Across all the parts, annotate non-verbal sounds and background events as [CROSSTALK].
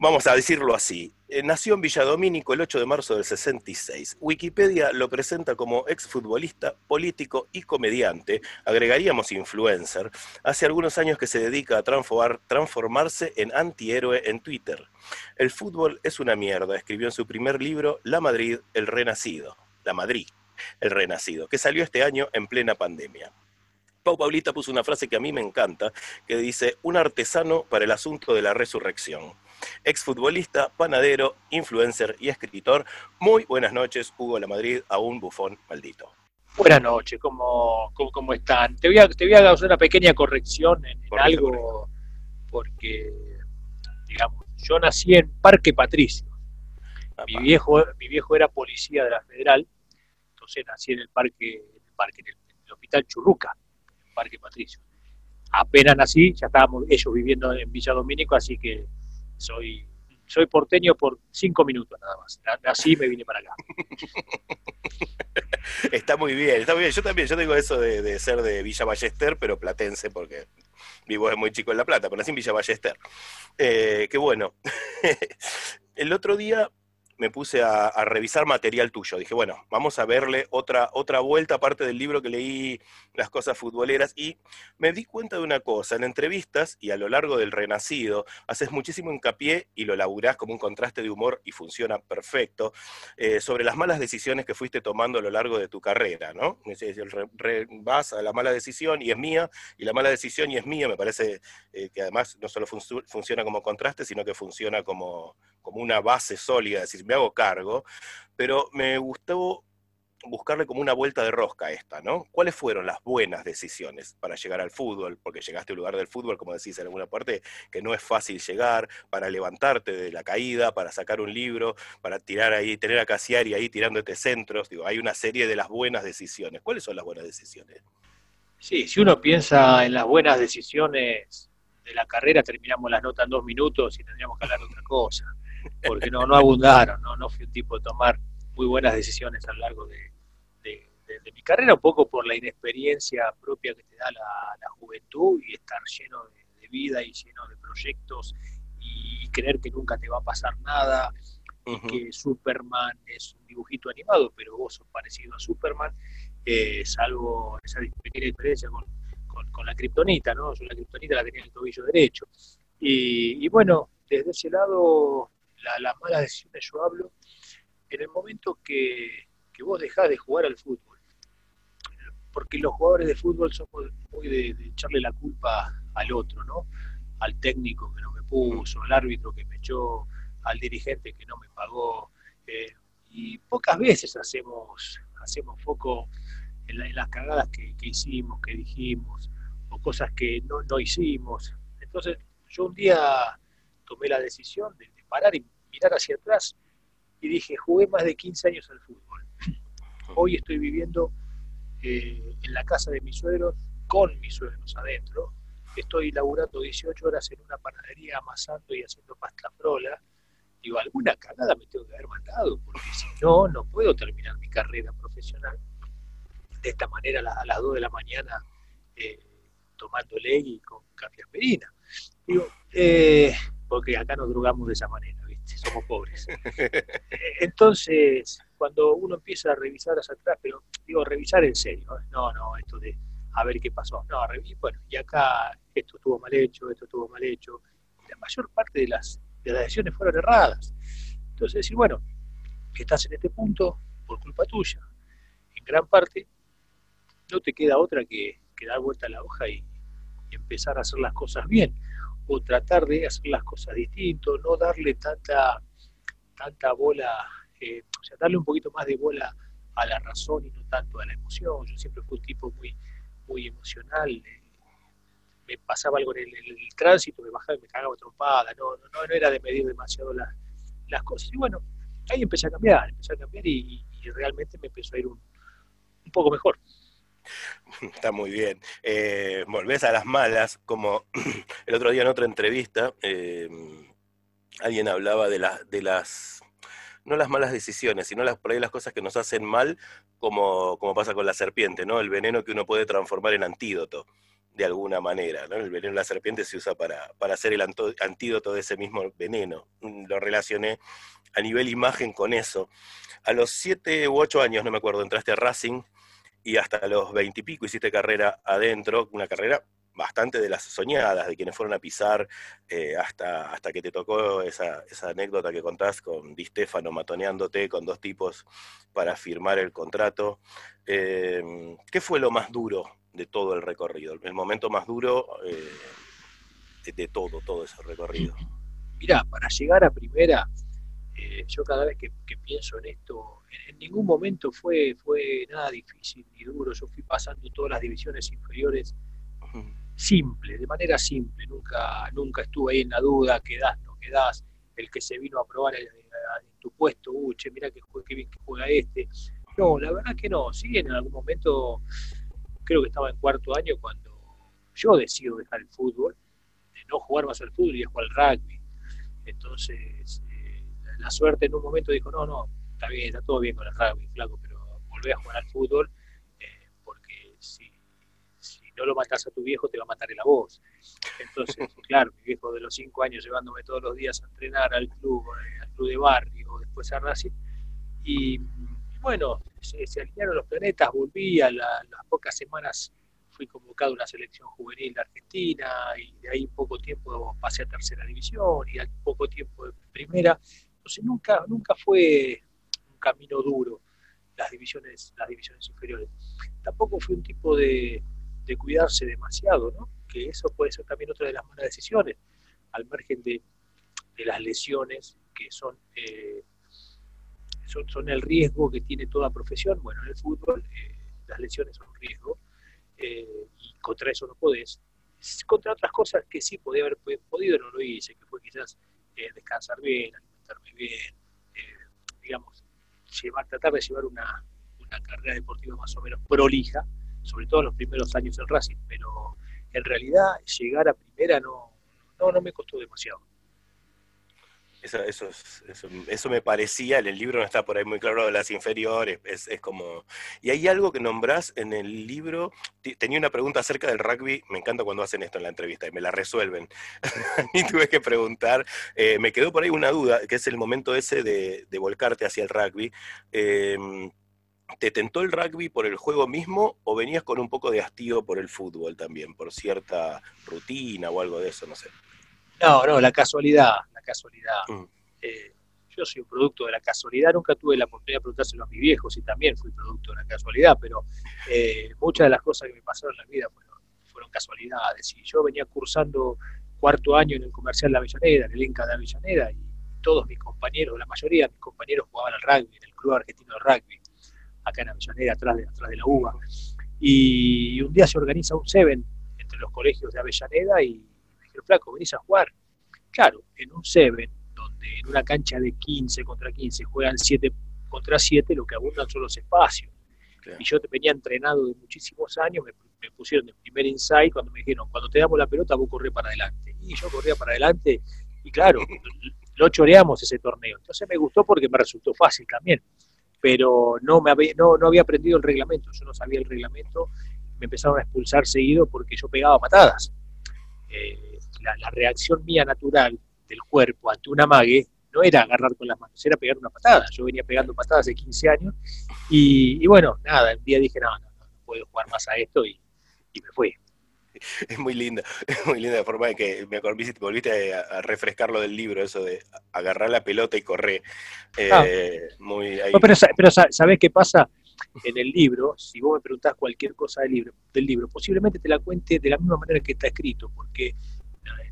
Vamos a decirlo así. Eh, nació en Villadomínico el 8 de marzo del 66. Wikipedia lo presenta como exfutbolista, político y comediante. Agregaríamos influencer. Hace algunos años que se dedica a transformarse en antihéroe en Twitter. El fútbol es una mierda, escribió en su primer libro La Madrid, el Renacido. La Madrid, el Renacido, que salió este año en plena pandemia. Pau Paulita puso una frase que a mí me encanta, que dice, un artesano para el asunto de la resurrección. Exfutbolista, panadero, influencer y escritor. Muy buenas noches, Hugo La Madrid, a un bufón maldito. Buenas noches, ¿cómo, cómo, están? Te voy, a, te voy a hacer una pequeña corrección en, algo, porque, digamos, yo nací en Parque Patricio. Mi viejo, mi viejo era policía de la Federal, entonces nací en el parque, en el, parque, en el Hospital Churruca Parque Patricio. Apenas nací, ya estábamos ellos viviendo en Villa Domínico, así que soy, soy porteño por cinco minutos nada más. Así me vine para acá. [LAUGHS] Está muy bien, está muy bien. Yo también, yo tengo eso de, ser de Villa Ballester, pero platense, porque vivo muy chico en La Plata, pero nací en Villa Ballester. Eh, qué bueno. [LAUGHS] El otro día me puse a, revisar material tuyo. Dije, bueno, vamos a verle otra, otra vuelta, aparte del libro que leí, Las cosas futboleras, y me di cuenta de una cosa, en entrevistas y a lo largo del Renacido, haces muchísimo hincapié y lo laburás como un contraste de humor y funciona perfecto, eh, sobre las malas decisiones que fuiste tomando a lo largo de tu carrera, ¿no? vas a la mala decisión y es mía, y la mala decisión y es mía, me parece eh, que además no solo funciona como contraste, sino que funciona como, como una base sólida, es decir, me hago cargo, pero me gustó buscarle como una vuelta de rosca a esta, ¿no? ¿Cuáles fueron las buenas decisiones para llegar al fútbol? Porque llegaste al lugar del fútbol, como decís en alguna parte, que no es fácil llegar, para levantarte de la caída, para sacar un libro, para tirar ahí, tener a Casiari ahí tirándote centros. Digo, hay una serie de las buenas decisiones. ¿Cuáles son las buenas decisiones? Sí, si uno piensa en las buenas decisiones de la carrera, terminamos las notas en dos minutos y tendríamos que hablar de otra cosa porque no, no abundaron, ¿no? no fui un tipo de tomar muy buenas decisiones a lo largo de, mi carrera, un poco por la inexperiencia propia que te da la, juventud y estar lleno de, vida y lleno de proyectos y creer que nunca te va a pasar nada, y que Superman es un dibujito animado, pero vos sos parecido a Superman, eh, salvo esa pequeña diferencia con, con, la kriptonita, ¿no? Yo la kriptonita la tenía en el tobillo derecho. Y, y bueno, desde ese lado las malas decisiones yo hablo en el momento que, vos dejás de jugar al fútbol. Porque los jugadores de fútbol somos muy de, echarle la culpa al otro, ¿no? Al técnico que no me puso, al árbitro que me echó, al dirigente que no me pagó. Eh, y pocas veces hacemos, hacemos foco en, las cagadas que, hicimos, que dijimos, o cosas que no, no hicimos. Entonces, yo un día tomé la decisión de, de parar y mirar hacia atrás y dije, jugué más de 15 años al fútbol. Hoy estoy viviendo eh, en la casa de mis suegros, con mis suegros adentro. Estoy laburando 18 horas en una panadería amasando y haciendo pasta frola. Digo, alguna cagada me tengo que haber mandado, porque si no, no puedo terminar mi carrera profesional de esta manera a las 2 de la mañana eh, tomando legui con café. Digo, eh, porque acá nos drogamos de esa manera si somos pobres. [LAUGHS] Entonces, cuando uno empieza a revisar hacia atrás, pero digo, revisar en serio, no, no, esto de a ver qué pasó, no, bueno, y acá esto estuvo mal hecho, esto estuvo mal hecho, la mayor parte de las, de las decisiones fueron erradas. Entonces, decir, bueno, que estás en este punto por culpa tuya, en gran parte, no te queda otra que, dar vuelta a la hoja y empezar a hacer las cosas bien o tratar de hacer las cosas distinto, no darle tanta, tanta bola, eh, o sea, darle un poquito más de bola a la razón y no tanto a la emoción. Yo siempre fui un tipo muy, muy emocional. Eh, me pasaba algo en el, tránsito, me bajaba y me cagaba trompada, no, no, no era de medir demasiado las, las cosas. Y bueno, ahí empecé a cambiar, empecé a cambiar y, realmente me empezó a ir un, un poco mejor. [LAUGHS] Está muy bien. Eh, volvés a las malas, como [CLEARS THROAT] el otro día en otra entrevista, eh, alguien hablaba de, de las, no las malas decisiones, sino las, por ahí las cosas que nos hacen mal, como, como pasa con la serpiente, ¿no? El veneno que uno puede transformar en antídoto. de alguna manera. ¿no? El veneno de la serpiente se usa para, para hacer el antídoto de ese mismo veneno. Mm, lo relacioné a nivel imagen con eso. A los siete u ocho años, no me acuerdo, entraste a Racing y hasta los veintipico hiciste carrera adentro, una carrera bastante de las soñadas, de quienes fueron a pisar, eh, hasta, hasta que te tocó esa, esa, anécdota que contás con Di Stefano matoneándote con dos tipos para firmar el contrato. Em, ¿Qué fue lo más duro de todo el recorrido? El momento más duro eh, de, todo, todo ese recorrido. Mira, para llegar a primera, eh, yo cada vez que, pienso en esto, en, ningún momento fue, fue nada difícil ni duro. Yo fui pasando todas las divisiones inferiores simple, de manera simple, nunca, nunca estuve ahí en la duda, quedás, no quedás, el que se vino a probar en, tu puesto, uy, che, mira que, qué bien que juega este. No, la verdad que no, sí, en algún momento, creo que estaba en cuarto año cuando yo decido dejar el fútbol, de no jugar más al fútbol y jugar al rugby. Entonces, eh, la suerte en un momento dijo, no, no, está bien, está todo bien con el rugby, flaco, pero volvé a jugar al fútbol no lo matas a tu viejo, te va a matar el a vos. Entonces, [LAUGHS] claro, mi viejo de los cinco años llevándome todos los días a entrenar al club, eh, al club de barrio, después a Racing. Y, bueno, se, alinearon los planetas, volví a las pocas semanas fui convocado a una selección juvenil de Argentina y de ahí poco tiempo pasé a tercera división y al poco tiempo de primera. Entonces nunca, nunca fue un camino duro las divisiones, las divisiones inferiores. Tampoco fue un tipo de, cuidarse demasiado, ¿no? que eso puede ser también otra de las malas decisiones, al margen de, las lesiones que son, eh, son, el riesgo que tiene toda profesión. Bueno, en el fútbol eh, las lesiones son un riesgo eh, y contra eso no podés. Contra otras cosas que sí podía haber podido, no lo hice, que fue quizás descansar bien, bien, digamos, llevar, tratar de llevar una, una carrera deportiva más o menos prolija, sobre todo en los primeros años del Racing, pero en realidad llegar a primera no, no, no me costó demasiado. Eso, eso, eso, eso, me parecía, el libro no está por ahí muy claro de las inferiores, es, es, como... Y hay algo que nombrás en el libro, tenía una pregunta acerca del rugby, me encanta cuando hacen esto en la entrevista y me la resuelven. [LAUGHS] y tuve que preguntar, eh, me quedó por ahí una duda, que es el momento ese de, de volcarte hacia el rugby. Eh, ¿Te tentó el rugby por el juego mismo o venías con un poco de hastío por el fútbol también, por cierta rutina o algo de eso, no sé? No, no, la casualidad, casualidad. Mm. Eh, yo soy un producto de la casualidad, nunca tuve la oportunidad de preguntárselo a mis viejos y también fui producto de la casualidad, pero eh, muchas de las cosas que me pasaron en la vida fueron, fueron casualidades. Y yo venía cursando cuarto año en el comercial de Avellaneda, en el Inca de Avellaneda, y todos mis compañeros, la mayoría de mis compañeros jugaban al rugby, en el Club Argentino de Rugby acá en Avellaneda, atrás de, atrás de la UBA. Y un día se organiza un Seven entre los colegios de Avellaneda y me dijeron, flaco, venís a jugar. Claro, en un Seven, donde en una cancha de 15 contra 15 juegan 7 contra 7, lo que abundan son los espacios. Y yo venía entrenado de muchísimos años, me, pusieron de primer inside cuando me dijeron, cuando te damos la pelota vos corres para adelante. Y yo corría para adelante y claro, [LAUGHS] lo choreamos ese torneo. Entonces me gustó porque me resultó fácil también pero no, me había, no, no había aprendido el reglamento, yo no sabía el reglamento, me empezaron a expulsar seguido porque yo pegaba patadas. Eh, la, reacción mía natural del cuerpo ante una mague no era agarrar con las manos, era pegar una patada. Yo venía pegando patadas de 15 años y, bueno, nada, un día dije, no, no, no, puedo jugar más a esto y, y me fui. [LAUGHS] es muy linda, [LAUGHS] es muy linda la forma de que me volviste a, refrescar lo del libro, eso de agarrar la pelota y correr. Ah. Eh, muy, pero, pero ¿sabés qué pasa? En el libro, si vos me preguntás cualquier cosa del libro, del libro, posiblemente te la cuente de la misma manera que está escrito, porque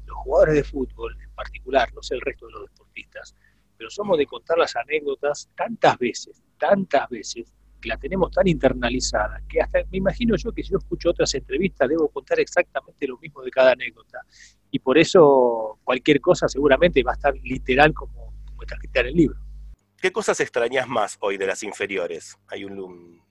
los jugadores de fútbol en particular, no sé el resto de los deportistas, pero somos de contar las anécdotas tantas veces, tantas veces, la tenemos tan internalizada que hasta me imagino yo que si yo escucho otras entrevistas debo contar exactamente lo mismo de cada anécdota. Y por eso cualquier cosa seguramente va a estar literal como, está escrita en el libro. ¿Qué cosas extrañas más hoy de las inferiores? Hay un,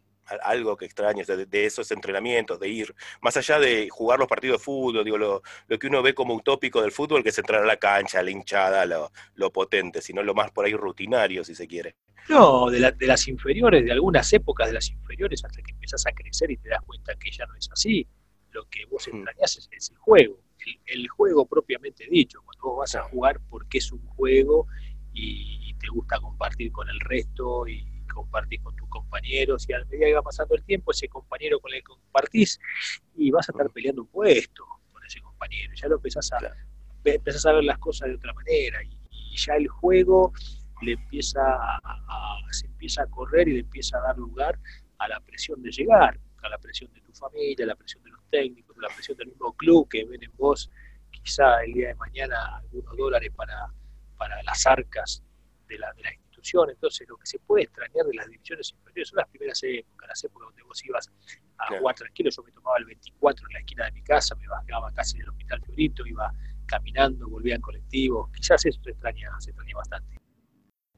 algo que extrañas de, esos entrenamientos, de ir, más allá de jugar los partidos de fútbol, digo, lo, que uno ve como utópico del fútbol, que es entrar a la cancha, la hinchada, lo, lo potente, sino lo más por ahí rutinario, si se quiere. No, de, de, las inferiores, de algunas épocas de las inferiores, hasta que empezás a crecer y te das cuenta que ya no es así. lo que vos extrañás es, el juego, el, juego propiamente dicho, cuando vos vas a jugar porque es un juego y, te gusta compartir con el resto y compartir con tus compañeros y a medida que va pasando el tiempo, ese compañero con el que compartís y vas a estar peleando un puesto con ese compañero, ya lo empezás a, empezás a ver las cosas de otra manera y, ya el juego le empieza a, se empieza a correr y le empieza a dar lugar a la presión de llegar, a la presión de tu familia, a la presión de los técnicos, a la presión del mismo club que ven en vos quizá el día de mañana algunos dólares para, para las arcas de la, de la institución. Entonces, lo que se puede extrañar de las divisiones inferiores son las primeras épocas, las épocas donde vos ibas a jugar tranquilo. Yo me tomaba el 24 en la esquina de mi casa, me bajaba casi del Hospital Fiorito, iba caminando, volvía en colectivo. Quizás eso se extraña, se extraña bastante.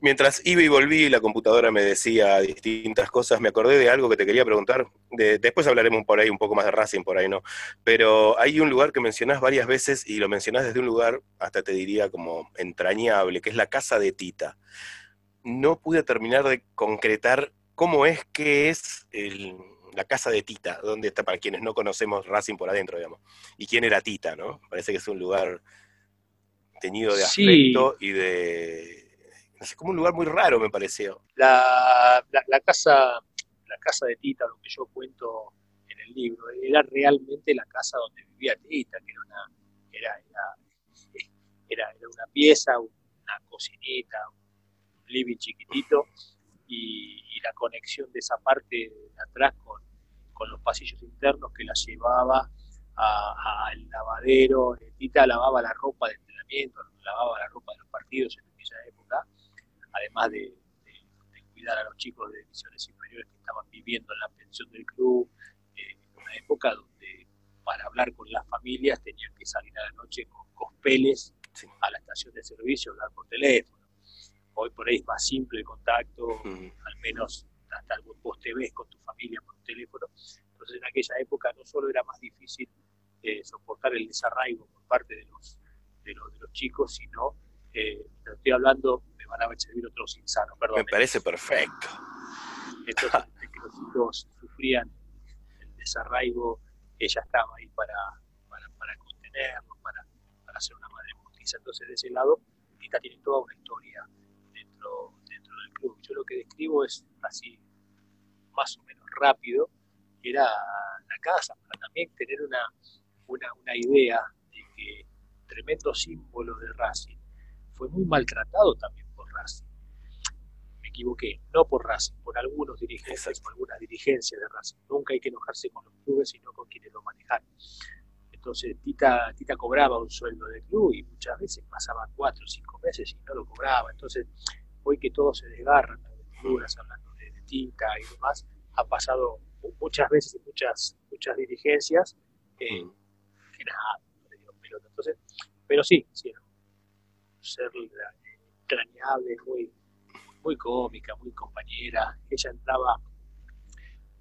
Mientras iba y volví, la computadora me decía distintas cosas. Me acordé de algo que te quería preguntar. después hablaremos por ahí un poco más de Racing, por ahí no. Pero hay un lugar que mencionás varias veces y lo mencionás desde un lugar, hasta te diría como entrañable, que es la casa de Tita. No pude terminar de concretar cómo es que es la casa de Tita, dónde está, para quienes no conocemos Racing por adentro, digamos. Y quién era Tita, ¿no? Parece que es un lugar teñido de aspecto y de es como un lugar muy raro, me pareció. La, casa, la casa de Tita, lo que yo cuento en el libro, era realmente la casa donde vivía Tita, que era una, era, era, una pieza, una cocinita, un living chiquitito, y, la conexión de esa parte de atrás con, los pasillos internos que la llevaba al lavadero. Tita lavaba la ropa de entrenamiento, lavaba la ropa de los partidos en aquella época, además de, cuidar a los chicos de divisiones inferiores que estaban viviendo en la pensión del club, eh, en una época donde para hablar con las familias tenían que salir a la noche con cospeles a la estación de servicio, hablar por teléfono. Hoy por ahí es más simple el contacto, al menos hasta vos te ves con tu familia por teléfono. Entonces en aquella época no solo era más difícil eh, soportar el desarraigo por parte de los, de los, de los chicos, sino, eh, estoy hablando van a servir otros insanos, perdón. Me parece perfecto. Entonces, [LAUGHS] que los hijos sufrían el desarraigo, ella estaba ahí para, para, para contenerlos, para, para hacer una madre justicia. Entonces, de ese lado, Tita tiene toda una historia dentro, dentro del club. Yo lo que describo es así, más o menos rápido, era la casa, para también tener una, una, una idea de que tremendo símbolo de Racing fue muy maltratado también Racing. Me equivoqué, no por Racing, por algunos dirigentes, por algunas dirigencias de Racing. Nunca hay que enojarse con los clubes, sino con quienes lo manejan. Entonces Tita, Tita cobraba un sueldo del club y muchas veces pasaba cuatro o cinco meses y no lo cobraba. Entonces, hoy que todos se desgarran las hablando de, Tita y demás, ha pasado muchas veces en muchas, muchas dirigencias eh, mm. que nada, no le dio pelota. Entonces, pero sí, sí, ser la, entrañable, muy, muy cómica, muy compañera. Ella entraba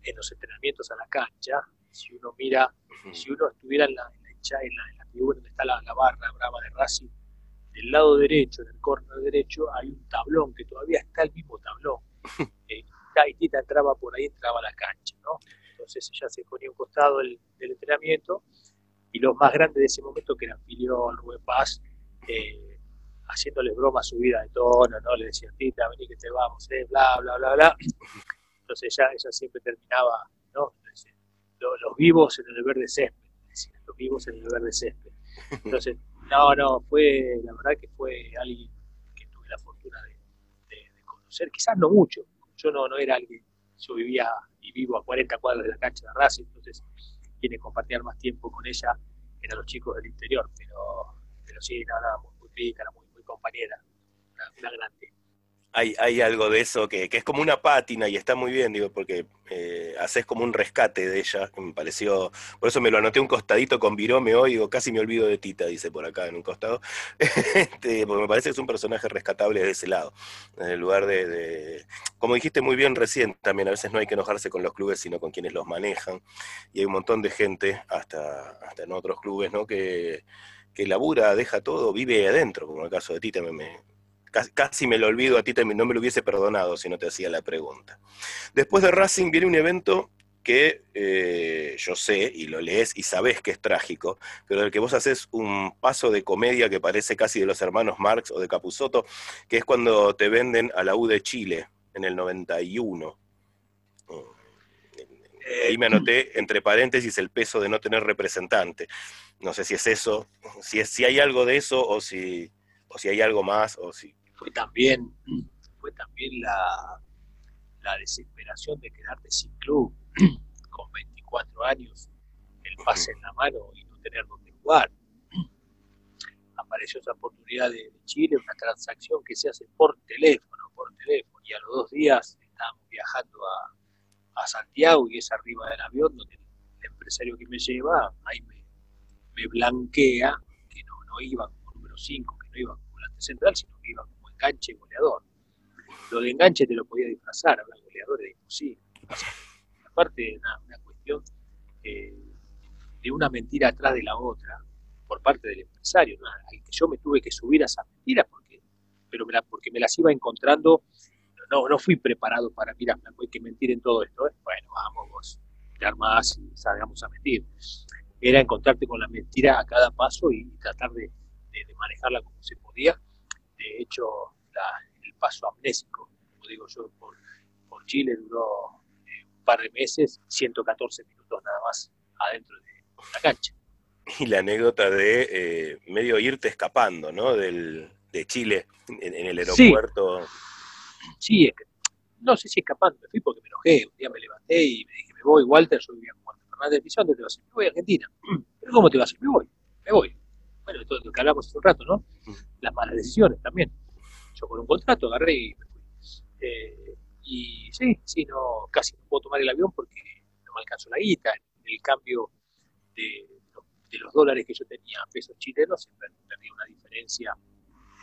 en los entrenamientos a la cancha. Si uno mira, si uno estuviera en la, en la, en la, tribuna donde está la, barra brava de Racing, del lado derecho, en el corner derecho, hay un tablón que todavía está el mismo tablón. [LAUGHS] Eh, y Tita entraba por ahí, entraba a la cancha, ¿no? Entonces ella se ponía un costado del, entrenamiento y los más grandes de ese momento, que eran Filión, Rubén Paz, eh, haciéndoles bromas subida de tono, ¿no? Le decían, Tita, vení que te vamos, ¿eh? bla, bla, bla, bla. Entonces ella, ella siempre terminaba, ¿no? Los, vivos en el verde césped, decían, los vivos en el verde césped. Entonces, no, no, fue, la verdad que fue alguien que tuve la fortuna de, conocer, quizás no mucho, yo no, no era alguien, yo vivía y vivo a 40 cuadras de la cancha de Racing, entonces quienes compartían más tiempo con ella eran los chicos del interior, pero, pero sí, nada, muy, muy rica, muy compañera, una, grande. Hay, hay, algo de eso que, es como una pátina y está muy bien, digo, porque eh, haces como un rescate de ella, me pareció, por eso me lo anoté un costadito con Virome hoy, digo, casi me olvido de Tita, dice por acá en un costado, [LAUGHS] este, porque me parece que es un personaje rescatable de ese lado, en el lugar de, como dijiste muy bien recién, también a veces no hay que enojarse con los clubes, sino con quienes los manejan, y hay un montón de gente, hasta, hasta en otros clubes, ¿no? Que que labura, deja todo, vive adentro, como el caso de Tita, me, casi, me lo olvido a Tita, no me lo hubiese perdonado si no te hacía la pregunta. Después de Racing viene un evento que eh, yo sé y lo lees y sabes que es trágico, pero del que vos haces un paso de comedia que parece casi de los hermanos Marx o de Capusotto, que es cuando te venden a la U de Chile en el 91. Eh, ahí me anoté entre paréntesis el peso de no tener representante. No sé si es eso, si, es, si hay algo de eso o si, o si hay algo más. O si... Fue también, [CLEARS THROAT] fue también la, la desesperación de quedarte sin club [CLEARS THROAT] con 24 años, el pase en la mano y no tener dónde jugar. [CLEARS THROAT] Apareció esa oportunidad de, Chile, una transacción que se hace por teléfono, por teléfono, y a los dos días estábamos viajando a, Santiago y es arriba del avión donde el empresario que me lleva, ahí me, blanquea que no, no iba como número 5, que no iba como volante central, sino que iba enganche goleador. Lo de enganche te lo podía disfrazar, hablar goleador era imposible. Aparte, una, una cuestión eh, de una mentira atrás de la otra por parte del empresario, al que yo me tuve que subir a esas mentiras porque, pero me porque me las iba encontrando, no, no fui preparado para, mira, hay que mentir en todo esto, ¿eh? bueno, vamos, vos, te armás y salgamos a mentir. Era encontrarte con la mentira a cada paso y tratar de, manejarla como se podía. De hecho, el paso amnésico, como digo yo, por, Chile duró eh, un par de meses, 114 minutos nada más adentro de la cancha. Y la anécdota de eh, medio irte escapando, ¿no? Del, de Chile en, el aeropuerto. Sí, es que, no sé si escapando, me fui porque me enojé. Un día me levanté y me dije, me voy, Walter, yo vivía con Walter Fernández, ¿dónde te vas a ir? Me voy a Argentina. [CLEARS THROAT] ¿Pero cómo te vas a ir? Me voy, me voy. Bueno, todo lo que hablamos hace un rato, ¿no? Las malas decisiones también. Yo con un contrato agarré y me fui. Eh, y sí, sí, no, casi no puedo tomar el avión porque no me alcanzó la guita. El cambio de, los dólares que yo tenía a pesos chilenos, perdí una diferencia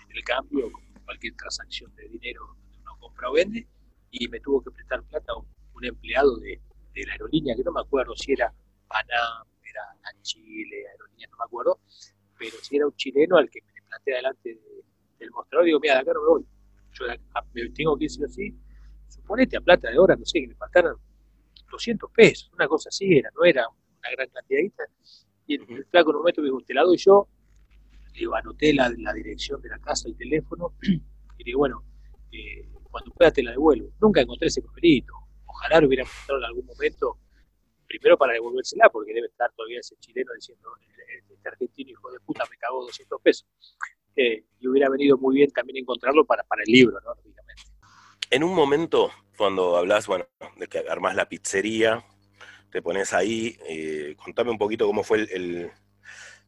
en el cambio, como cualquier transacción de dinero donde uno compra o vende, y me tuvo que prestar plata a un, empleado de, la aerolínea, que no me acuerdo si era Panam, era Chile, aerolínea, no me acuerdo, pero si era un chileno al que me planté delante del mostrador, digo, mira, de acá no me voy, yo me tengo que ir sí o sí, suponete a plata de hora, no sé, que me faltaran 200 pesos, una cosa así era, no era una gran cantidad. Y el, flaco en un momento me dijo, te la doy yo, digo, anoté la, la dirección de la casa, el teléfono, [CLEARS THROAT] y digo, bueno, eh, cuando pueda te la devuelvo. Nunca encontré ese papelito, ojalá lo hubiera encontrado en algún momento, primero para devolvérsela, porque debe estar todavía ese chileno diciendo, este argentino hijo de puta me cagó 200 pesos. Eh, y hubiera venido muy bien también encontrarlo para, para el libro, ¿no? En un momento, cuando hablas, bueno, de que armás la pizzería, te pones ahí, eh, contame un poquito cómo fue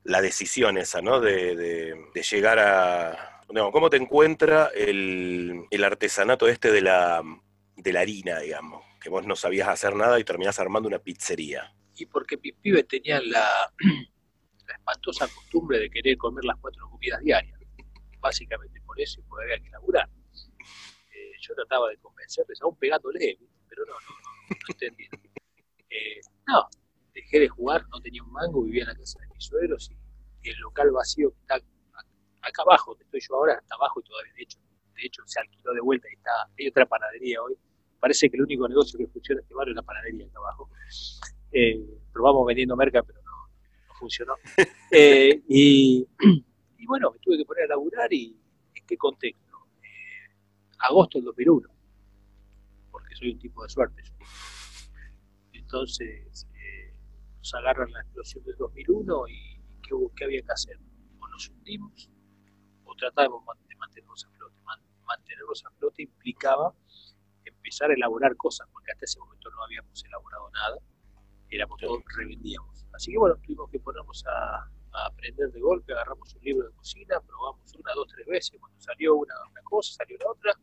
la decisión esa, ¿no? De, llegar a... ¿Cómo te encuentra el, artesanato este de la, de la harina, digamos? Que vos no sabías hacer nada y terminás armando una pizzería. Y porque mis pibes tenían [CLEARS THROAT] la, espantosa costumbre de querer comer las cuatro comidas diarias. Básicamente por eso y por había que laburar yo trataba de convencerles, aún pegándole, pero no, no, no, entendí. Eh, no, dejé de jugar, no tenía un mango, vivía en la casa de mis suegros y el local vacío que está acá abajo, donde estoy yo ahora, está abajo y todavía, de hecho, de hecho se alquiló de vuelta y está, hay otra panadería hoy. Parece que el único negocio que funciona en este barrio es la panadería acá abajo. Eh, probamos vendiendo merca, pero no, no funcionó. [LAUGHS] Eh, y, y, bueno, me tuve que poner a laburar y en qué contexto agosto del 2001, porque soy un tipo de suerte. Entonces, eh, nos agarran la explosión del 2001 y ¿qué, hubo, qué había que hacer? O nos hundimos o tratábamos de mantenernos a flote. Mantenernos a flote implicaba empezar a elaborar cosas, porque hasta ese momento no habíamos elaborado nada, éramos todos, revendíamos. Así que bueno, tuvimos que ponernos a, aprender de golpe, agarramos un libro de cocina, probamos una, dos, tres veces, cuando salió una, una cosa, salió la otra,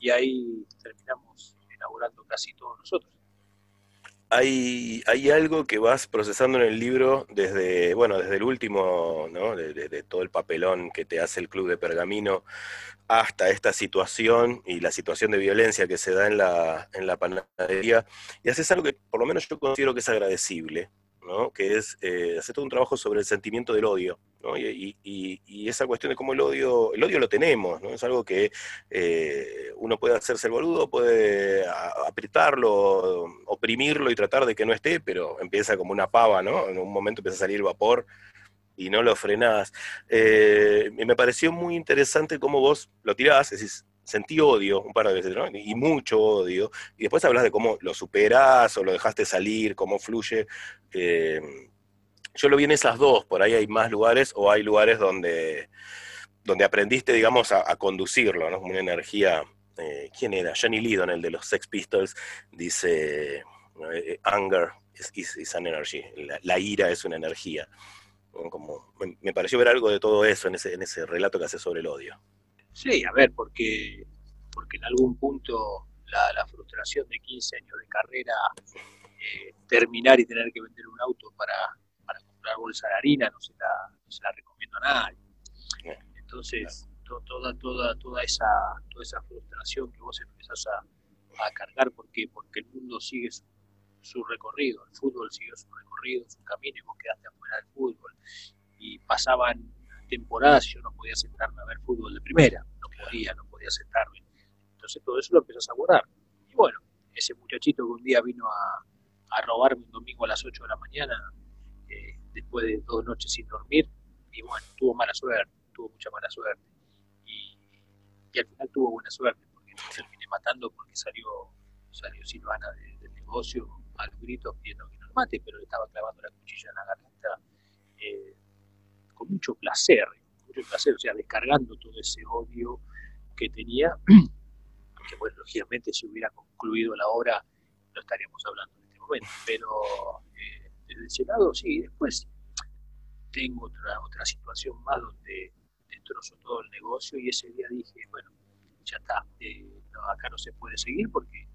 y ahí terminamos elaborando casi todos nosotros. Hay, hay algo que vas procesando en el libro desde, bueno, desde el último, ¿no? De, todo el papelón que te hace el Club de Pergamino hasta esta situación y la situación de violencia que se da en la, en la panadería. Y haces algo que por lo menos yo considero que es agradecible, que es eh, hacer todo un trabajo sobre el sentimiento del odio. Y, esa cuestión de cómo el odio, el odio lo tenemos, ¿no? es algo que eh, uno puede hacerse el boludo, puede apretarlo, oprimirlo y tratar de que no esté, pero empieza como una pava, ¿no? en un momento empieza a salir vapor y no lo frenás. Eh, me pareció muy interesante cómo vos lo tirás, decís, sentí odio un par de veces, ¿no? Y mucho odio. Y después hablas de cómo lo superás o lo dejaste salir, cómo fluye. Eh, yo lo vi en esas dos, por ahí hay más lugares o hay lugares donde, donde aprendiste, digamos, a, conducirlo, ¿no? Como una energía. Eh, ¿Quién era? Johnny Lydon, el de los Sex Pistols, dice: eh, Anger is, an energy. La, ira es una energía. Como, me, pareció ver algo de todo eso en ese, en ese relato que hace sobre el odio. Sí, a ver, porque, porque en algún punto la, frustración de 15 años de carrera, eh, terminar y tener que vender un auto para, para comprar bolsa de harina, no se la, no se la recomiendo a nadie. Entonces, toda, toda, toda, esa, toda esa frustración que vos empezás a, a cargar, porque Porque el mundo sigue su, su recorrido, el fútbol siguió su recorrido, su camino, y vos quedaste afuera del fútbol. Y pasaban temporadas yo no podía sentarme a ver fútbol de primera, no podía, no podía sentarme. Entonces todo eso lo empezás a guardar. Y bueno, ese muchachito que un día vino a, robarme un domingo a las 8 de la mañana, eh, después de dos noches sin dormir, y bueno, tuvo mala suerte, tuvo mucha mala suerte. Y, al final tuvo buena suerte, porque no terminé matando porque salió, salió Silvana del negocio a los gritos pidiendo que nos mate, pero le estaba clavando la cuchilla en la garganta. Eh, mucho placer, mucho placer, o sea, descargando todo ese odio que tenía, [CLEARS THROAT] que bueno, lógicamente si hubiera concluido la obra no estaríamos hablando en este momento, pero eh, desde ese lado sí, después tengo otra, otra situación más donde destrozo todo el negocio y ese día dije, bueno, ya está, eh, acá no se puede seguir porque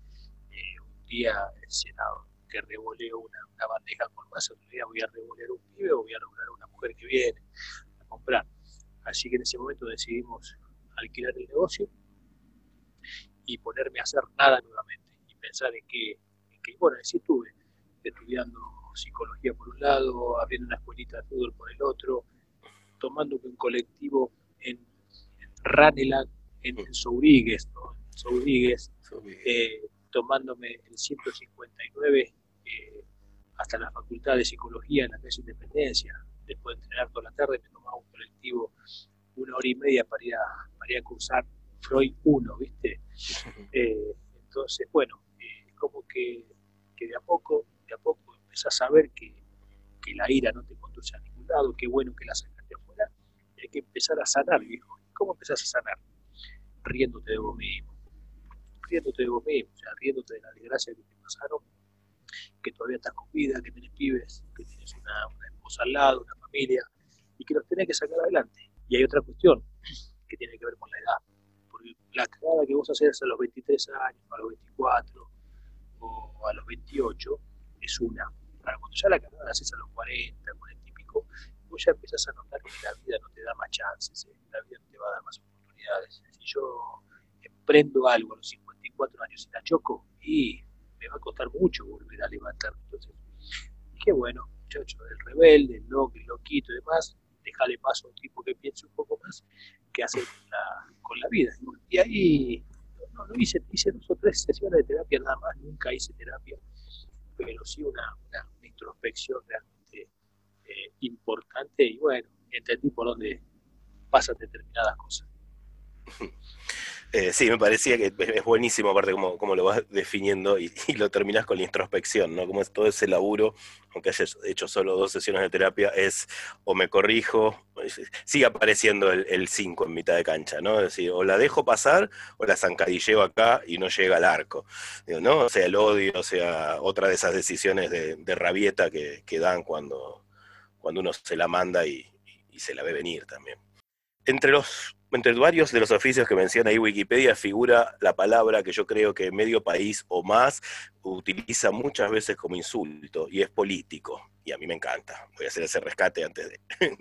eh, un día el Senado que revoleo una, una, bandeja con más, día voy a revolear un pibe o voy a lograr una mujer que viene a comprar. Así que en ese momento decidimos alquilar el negocio y ponerme a hacer nada nuevamente y pensar en que, en que bueno, así estuve estudiando psicología por un lado, abriendo una escuelita de fútbol por el otro, tomando un colectivo en, en en, en Sourigues, ¿no? Eh, tomándome el 159 eh, hasta la Facultad de Psicología en la calle Independencia. Después de entrenar toda la tarde, me tomaba un colectivo una hora y media para ir a, para cursar Freud 1, ¿viste? [LAUGHS] Eh, entonces, bueno, eh, como que, de a poco, de a poco empezás a ver que, que la ira no te conduce a ningún lado, qué bueno que la sacaste afuera, hay que empezar a sanar, viejo. ¿Cómo empezás a sanar? Riéndote de vos mismo riéndote de vos mismo, o sea, riéndote de la desgracia que te pasaron, que todavía estás con vida, que tenés pibes, que tienes una, esposa al lado, una familia, y que los tenés que sacar adelante. Y hay otra cuestión que tiene que ver con la edad, porque la cagada que vos haces a los 23 años, a los 24 o a los 28 es una. Ahora, cuando ya la cagada la haces a los 40, 40 y pico, vos ya empezás a notar que la vida no te da más chances, ¿eh? la vida no te va a dar más oportunidades. Si yo emprendo algo a los 50, cuatro años y la choco y va a costar mucho volver a levantarme. Entonces dije, bueno, muchacho, el rebelde, el loco, el loquito y demás, déjale paso a un tipo que piense un poco más, que hace con la, vida. Y ahí no, no hice, hice dos o tres sesiones de terapia nada más, nunca hice terapia, pero sí una, una, introspección realmente eh, importante y bueno, entendí por dónde pasan determinadas cosas. [LAUGHS] Eh, sí, me parecía que es buenísimo, aparte, como, como lo vas definiendo y, [LAUGHS] lo terminas con la introspección, ¿no? Como es todo ese laburo, aunque hayas hecho solo dos sesiones de terapia, es o me corrijo, sigue apareciendo el 5 en mitad de cancha, ¿no? Es decir, o la dejo pasar o la zancadilleo acá y no llega al arco, ¿no? O sea, el odio, o sea, otra de esas decisiones de, rabieta que, que, dan cuando, cuando uno se la manda y se la ve venir también. Entre los entre varios de los oficios que menciona ahí Wikipedia figura la palabra que yo creo que medio país o más utiliza muchas veces como insulto y es político. Y a mí me encanta. Voy a hacer ese rescate antes de. [LAUGHS]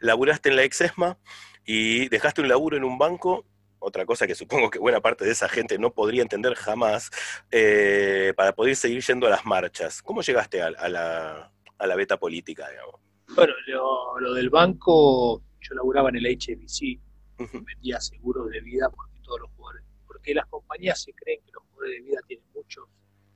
Laburaste en la Exesma y dejaste un laburo en un banco otra cosa que supongo que buena parte de esa gente no podría entender jamás, eh, para poder seguir yendo a las marchas. ¿Cómo llegaste a, la, a la beta política, digamos. Bueno, lo, del banco, yo laburaba en el HBC, vendía seguros de vida porque todos los jugadores, porque las compañías se creen que los jugadores de vida tienen muchos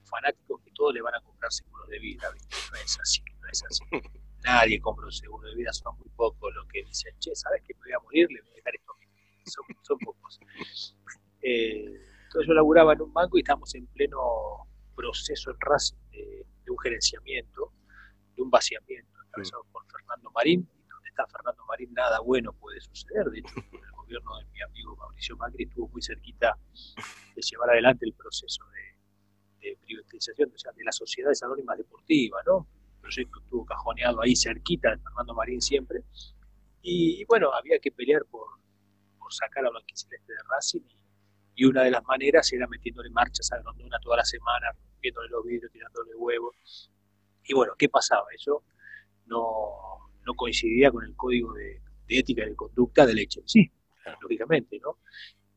fanáticos que todos le van a comprar seguros de vida, no es así, no es así. [LAUGHS] Nadie compra un seguro de vida, son muy pocos los que dicen, che, ¿sabes que me voy a morir? Le voy a dejar esto son, son pocos. Eh, entonces yo laburaba en un banco y estábamos en pleno proceso en Racing de, un gerenciamiento, de un vaciamiento, encabezado por Fernando Marín, y donde está Fernando Marín nada bueno puede suceder, de hecho [LAUGHS] gobierno de mi amigo Mauricio Macri estuvo muy cerquita de llevar adelante el proceso de, de privatización o sea, de las sociedades anónimas deportivas, ¿no? El proyecto estuvo cajoneado ahí cerquita de Fernando Marín siempre, y, bueno, había que pelear por, sacar a los Celeste de Racing y, una de las maneras era metiéndole marchas a Grondona toda la semana, rompiéndole los vidrios, tirándole huevos. Y bueno, ¿qué pasaba? Eso no, coincidía con el código de, ética y de conducta del sí lógicamente, ¿no?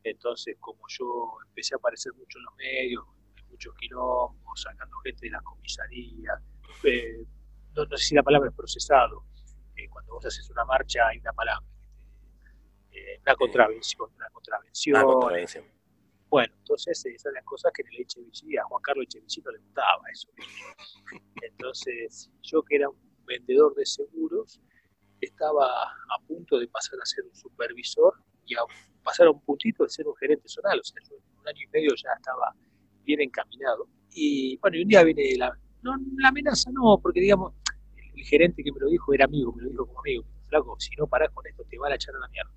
Entonces, como yo empecé a aparecer mucho en los medios, en muchos quilombos, sacando gente de las comisarías, eh, no, sé si la palabra es procesado, eh, cuando vos haces una marcha hay una palabra, eh, una contravención, una contravención. Bueno, entonces esas son las cosas que en el HBC, a Juan Carlos HBC no le gustaba eso. [LAUGHS] Entonces, yo que era un vendedor de seguros, estaba a punto de pasar a ser un supervisor y a pasar a un puntito de ser un gerente zonal, o sea, yo en un año y medio ya estaba bien encaminado. Y bueno, y un día viene la, no, la amenaza, no, porque digamos, el, gerente que me lo dijo era amigo, me lo dijo como amigo, flaco, si no parás con esto te van a echar a la mierda.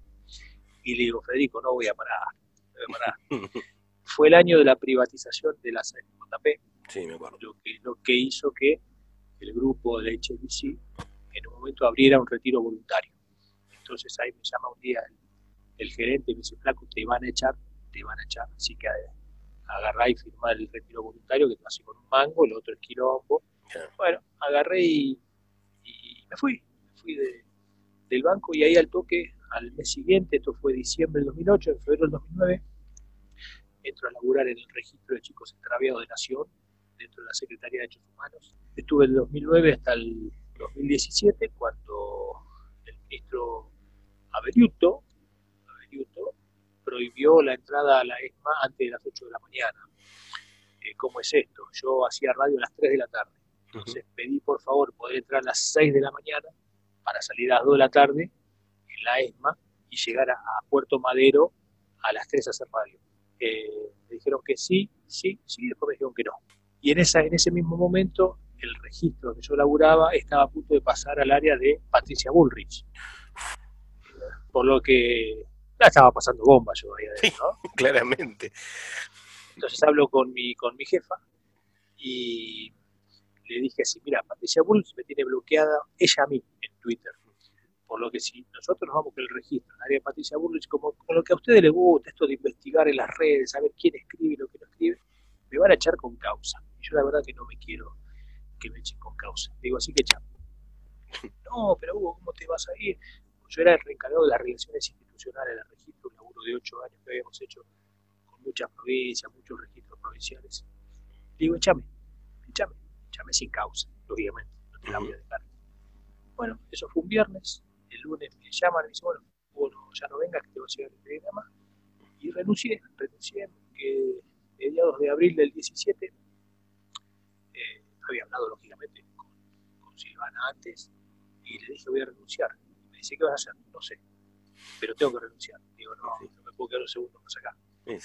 Y le digo, Federico, no voy a parar, no voy a parar. [LAUGHS] Fue el año de la privatización de la JP, sí, me acuerdo. Lo, que, lo que hizo que el grupo de HBC en un momento abriera un retiro voluntario. Entonces ahí me llama un día el, gerente y me dice, flaco, te van a echar, te van a echar, así que eh, agarrá y firmá el retiro voluntario, que te hace con un mango, el otro es quilombo. Bueno, agarré y, me fui, me fui del banco y ahí al toque, al mes siguiente, esto fue diciembre del 2008, en febrero del 2009, entro a laburar en el registro de chicos extraviados de Nación, dentro de la Secretaría de Derechos Humanos. Estuve del 2009 hasta el 2017, cuando el ministro Averiuto, prohibió la entrada a la ESMA antes de las 8 de la mañana. Eh, ¿Cómo es esto? Yo hacía radio a las 3 de la tarde. Entonces pedí por favor poder entrar a las 6 de la mañana para salir a las 2 de la tarde en la ESMA y llegar a, Puerto Madero a las 3 a hacer radio. Eh, me dijeron que sí, sí, sí, después me dijeron que no. Y en, esa, en ese mismo momento, el registro donde yo laburaba estaba a punto de pasar al área de Patricia Bullrich. Por lo que la estaba pasando bomba yo ahí adentro, ¿no? [LAUGHS] claramente. Entonces hablo con mi, con mi jefa y le dije así, mira, Patricia Bullrich me tiene bloqueada ella a mí en Twitter. Por lo que si nosotros nos vamos con el registro en área de Patricia Bullrich, como con lo que a ustedes les gusta, esto de investigar en las redes, saber quién escribe y lo que no escribe, me van a echar con causa. Y yo la verdad que no me quiero que me echen con causa. Digo, así que echamos. [LAUGHS] No, pero Hugo, ¿cómo te vas a ir? Yo era el reencargado de las relaciones institucionales del registro, un laburo de ocho años que habíamos hecho con muchas provincias, muchos registros provinciales. Digo, échame, échame, échame sin causa, lógicamente, no te la voy a dejar. Bueno, eso fue un viernes, el lunes me llaman y me dicen, bueno, bueno, ya no vengas que te voy a llegar el telegrama. Y renuncié, renuncié porque mediados de abril del 17, eh, había hablado lógicamente con, Silvana antes y le dije voy a renunciar. Y me dice, ¿qué vas a hacer? No sé, pero tengo que renunciar. Digo, no, no me puedo quedar un segundo más acá. Eh,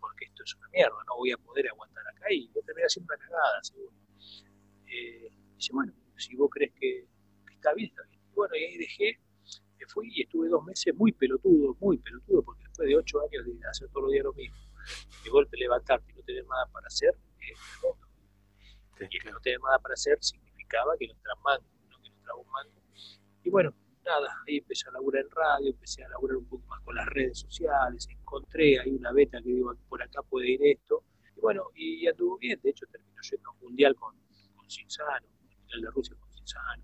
porque esto es una mierda, no voy a poder aguantar acá y voy a terminar haciendo una cagada, seguro. Eh, dice, bueno, si vos crees que, está bien, está bien. Y bueno, y ahí dejé, me fui y estuve dos meses muy pelotudo, muy pelotudo, porque después de ocho años de hacer todos los días lo mismo, de golpe levantarte y no tener nada para hacer, es tremendo. Y el no tener nada para hacer significaba que no entras mango, no que no entraba un mango. Y bueno, nada, ahí empecé a laburar en radio, empecé a laburar un poco más con las redes sociales, encontré ahí una beta que digo, por acá puede ir esto. Y bueno, y anduvo bien, de hecho terminó yendo un mundial con, con Cinzano, el mundial de Rusia con Cinzano.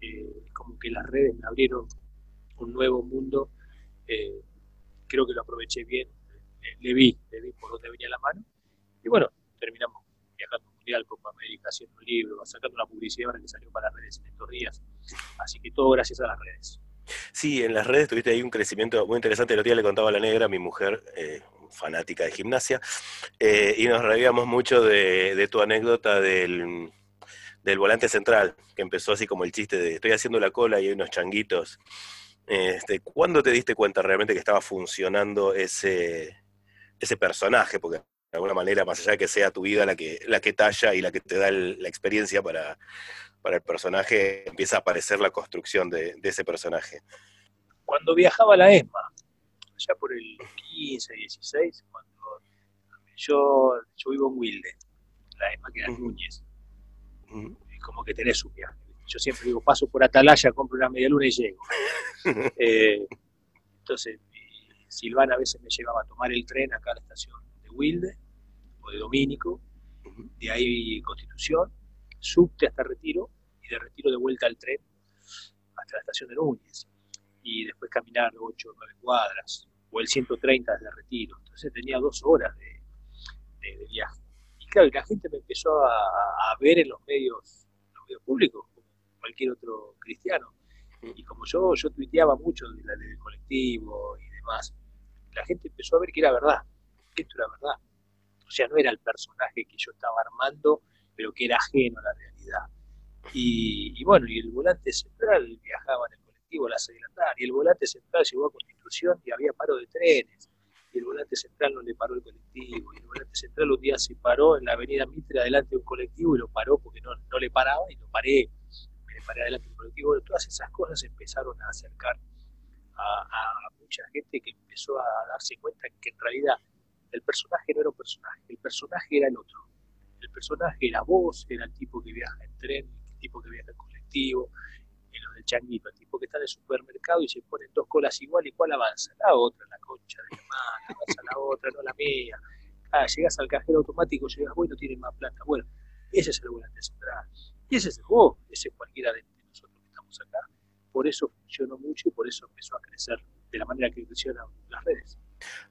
Eh, como que las redes me abrieron un nuevo mundo, eh, creo que lo aproveché bien le vi, le vi por dónde venía la mano. Y bueno, terminamos viajando Mundial, Copa América, haciendo un sacando una publicidad que salió para las redes en estos días. Así que todo gracias a las redes. Sí, en las redes tuviste ahí un crecimiento muy interesante. El otro día le contaba a la negra, mi mujer, eh, fanática de gimnasia, eh, y nos reíamos mucho de, tu anécdota del, volante central, que empezó así como el chiste de estoy haciendo la cola y hay unos changuitos. Este, ¿Cuándo te diste cuenta realmente que estaba funcionando ese, ese personaje? Porque de alguna manera, más allá de que sea tu vida la que, la que talla y la que te da la experiencia para, para el personaje, empieza a aparecer la construcción de, ese personaje. Cuando viajaba a la ESMA, ya por el 15, 16, cuando yo, yo vivo en Wilde, la ESMA que era en Núñez, es como que tenés un viaje. Yo siempre digo, paso por Atalaya, compro una media luna y llego. [LAUGHS] Eh, entonces, Silvana a veces me llevaba a tomar el tren acá a la estación Wilde o de Domínico, de ahí Constitución, subte hasta Retiro y de Retiro de vuelta al tren hasta la estación de Núñez y después caminar 8 o 9 cuadras o el 130 desde Retiro. Entonces tenía dos horas de, viaje. Y claro, la gente me empezó a, ver en los medios, los medios públicos, como cualquier otro cristiano. Y como yo, yo tuiteaba mucho de del colectivo y demás, la gente empezó a ver que era verdad, que esto era verdad. O sea, no era el personaje que yo estaba armando pero que era ajeno a la realidad. Y, bueno, y el volante central viajaba en el colectivo a las 6 de la tarde, y el volante central llegó a Constitución y había paro de trenes, y el volante central no le paró el colectivo, y el volante central un día se paró en la avenida Mitre adelante de un colectivo y lo paró porque no, no le paraba, y lo paré, me le paré adelante del colectivo. todas esas cosas empezaron a acercar a, a mucha gente que empezó a darse cuenta que en realidad el personaje no era un personaje, el personaje era el otro el personaje era vos, era el tipo que viaja en tren, el tipo que viaja en colectivo, en del changuito, el tipo que está en el supermercado y se ponen dos colas igual y cuál avanza, la otra, la concha de la mano, avanza la otra, no la mía. Ah, llegas al cajero automático, llegas vos y tienes más plata. Bueno, ese es el volante central. Ese es vos, ese es cualquiera de nosotros que estamos acá. Por eso funcionó mucho y por eso empezó a crecer de la manera que crecieron las redes.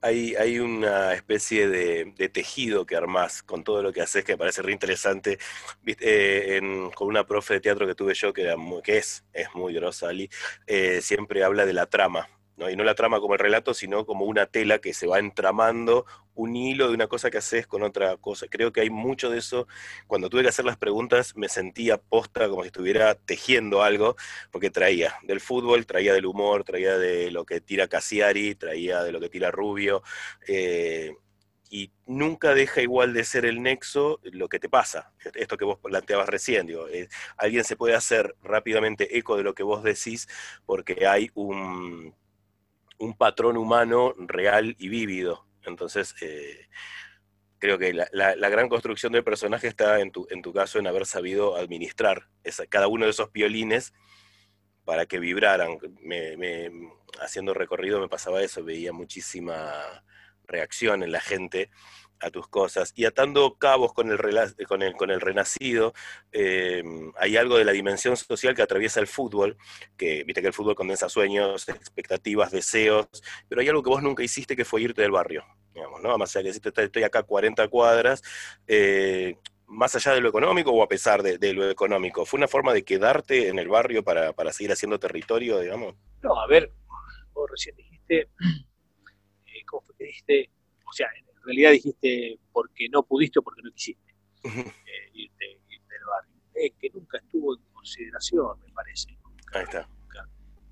Hay, hay una especie de, tejido que armás con todo lo que haces que me parece re interesante. Eh, con una profe de teatro que tuve yo, que, era que es, es muy grosa, Ali, eh, siempre habla de la trama. Y no la trama como el relato, sino como una tela que se va entramando, un hilo de una cosa que haces con otra cosa. Creo que hay mucho de eso. Cuando tuve que hacer las preguntas, me sentía posta como si estuviera tejiendo algo, porque traía del fútbol, traía del humor, traía de lo que tira Cassiari, traía de lo que tira Rubio. Eh, y nunca deja igual de ser el nexo lo que te pasa. Esto que vos planteabas recién, eh, alguien se puede hacer rápidamente eco de lo que vos decís porque hay un un patrón humano real y vívido. Entonces, eh, creo que la, gran construcción del personaje está en tu, en tu caso en haber sabido administrar cada uno de esos violines para que vibraran. haciendo recorrido me pasaba eso, veía muchísima reacción en la gente a tus cosas. Y atando cabos con el, con el, con el renacido, em, hay algo de la dimensión social que atraviesa el fútbol, que viste que el fútbol condensa sueños, expectativas, deseos, pero hay algo que vos nunca hiciste que fue irte del barrio, digamos, ¿no? Más allá que estoy acá 40 cuadras, eh, más allá de lo económico o a pesar de, lo económico, ¿fue una forma de quedarte en el barrio para, para seguir haciendo territorio, digamos? No, a ver, vos recién dijiste, eh, ¿cómo fue dijiste? O sea, en realidad dijiste porque no pudiste o porque no quisiste eh, irte, del barrio. Eh, que nunca estuvo en consideración, me parece. Ahí está.